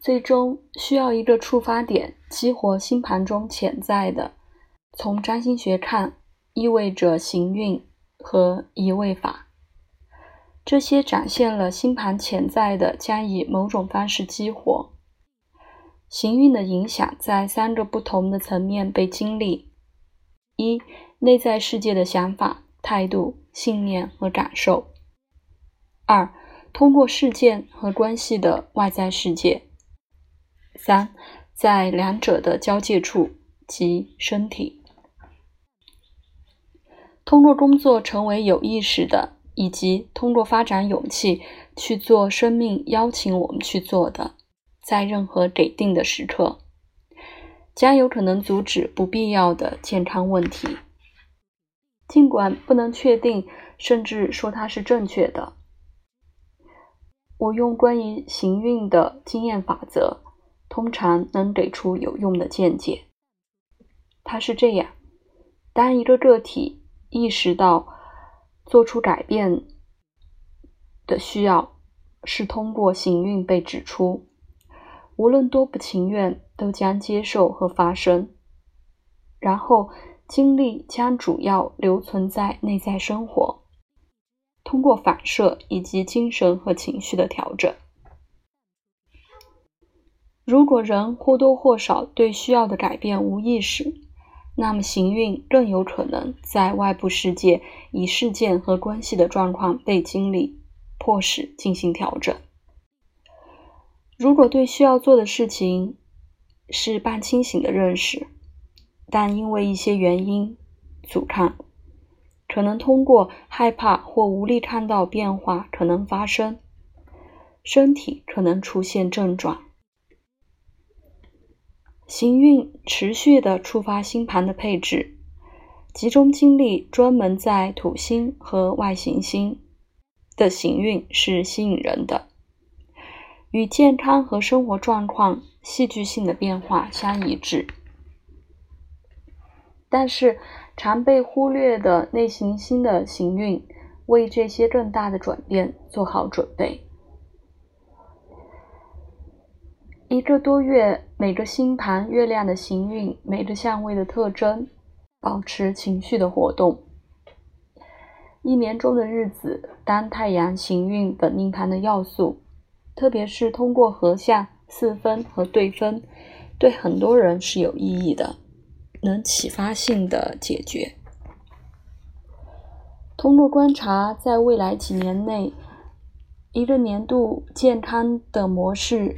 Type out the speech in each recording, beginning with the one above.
最终需要一个触发点激活星盘中潜在的。从占星学看，意味着行运和移位法。这些展现了星盘潜在的将以某种方式激活。行运的影响在三个不同的层面被经历：一、内在世界的想法、态度、信念和感受；二、通过事件和关系的外在世界；三、在两者的交界处即身体。通过工作成为有意识的。以及通过发展勇气去做生命邀请我们去做的，在任何给定的时刻，将有可能阻止不必要的健康问题。尽管不能确定，甚至说它是正确的，我用关于行运的经验法则，通常能给出有用的见解。它是这样：当一个个体意识到。做出改变的需要是通过行运被指出，无论多不情愿，都将接受和发生。然后，精力将主要留存在内在生活，通过反射以及精神和情绪的调整。如果人或多或少对需要的改变无意识，那么，行运更有可能在外部世界以事件和关系的状况被经历，迫使进行调整。如果对需要做的事情是半清醒的认识，但因为一些原因阻抗，可能通过害怕或无力看到变化可能发生，身体可能出现症状。行运持续的触发星盘的配置，集中精力专门在土星和外行星的行运是吸引人的，与健康和生活状况戏剧性的变化相一致。但是，常被忽略的内行星的行运为这些更大的转变做好准备。一个多月，每个星盘、月亮的行运、每个相位的特征，保持情绪的活动。一年中的日子，当太阳行运本命盘的要素，特别是通过合相、四分和对分，对很多人是有意义的，能启发性的解决。通过观察，在未来几年内，一个年度健康的模式。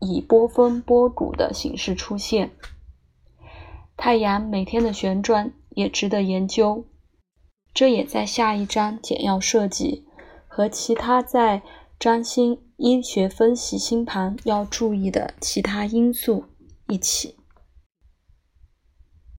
以波峰波谷的形式出现。太阳每天的旋转也值得研究，这也在下一章简要设计和其他在占星医学分析星盘要注意的其他因素一起。